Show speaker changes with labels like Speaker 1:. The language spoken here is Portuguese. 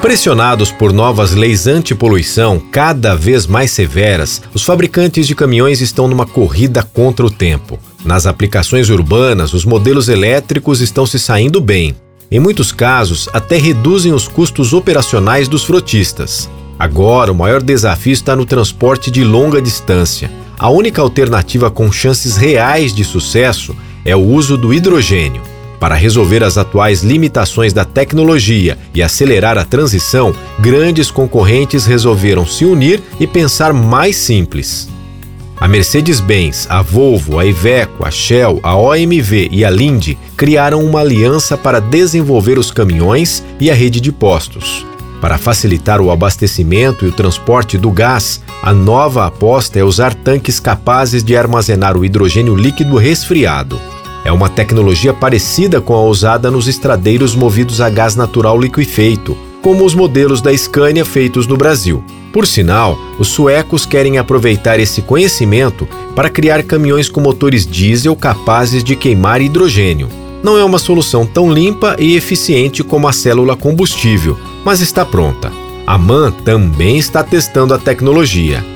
Speaker 1: Pressionados por novas leis antipoluição cada vez mais severas, os fabricantes de caminhões estão numa corrida contra o tempo. Nas aplicações urbanas, os modelos elétricos estão se saindo bem. Em muitos casos, até reduzem os custos operacionais dos frotistas. Agora, o maior desafio está no transporte de longa distância. A única alternativa com chances reais de sucesso é o uso do hidrogênio. Para resolver as atuais limitações da tecnologia e acelerar a transição, grandes concorrentes resolveram se unir e pensar mais simples. A Mercedes-Benz, a Volvo, a Iveco, a Shell, a OMV e a Linde criaram uma aliança para desenvolver os caminhões e a rede de postos. Para facilitar o abastecimento e o transporte do gás, a nova aposta é usar tanques capazes de armazenar o hidrogênio líquido resfriado. É uma tecnologia parecida com a usada nos estradeiros movidos a gás natural liquefeito, como os modelos da Scania feitos no Brasil. Por sinal, os suecos querem aproveitar esse conhecimento para criar caminhões com motores diesel capazes de queimar hidrogênio. Não é uma solução tão limpa e eficiente como a célula combustível, mas está pronta. A MAN também está testando a tecnologia.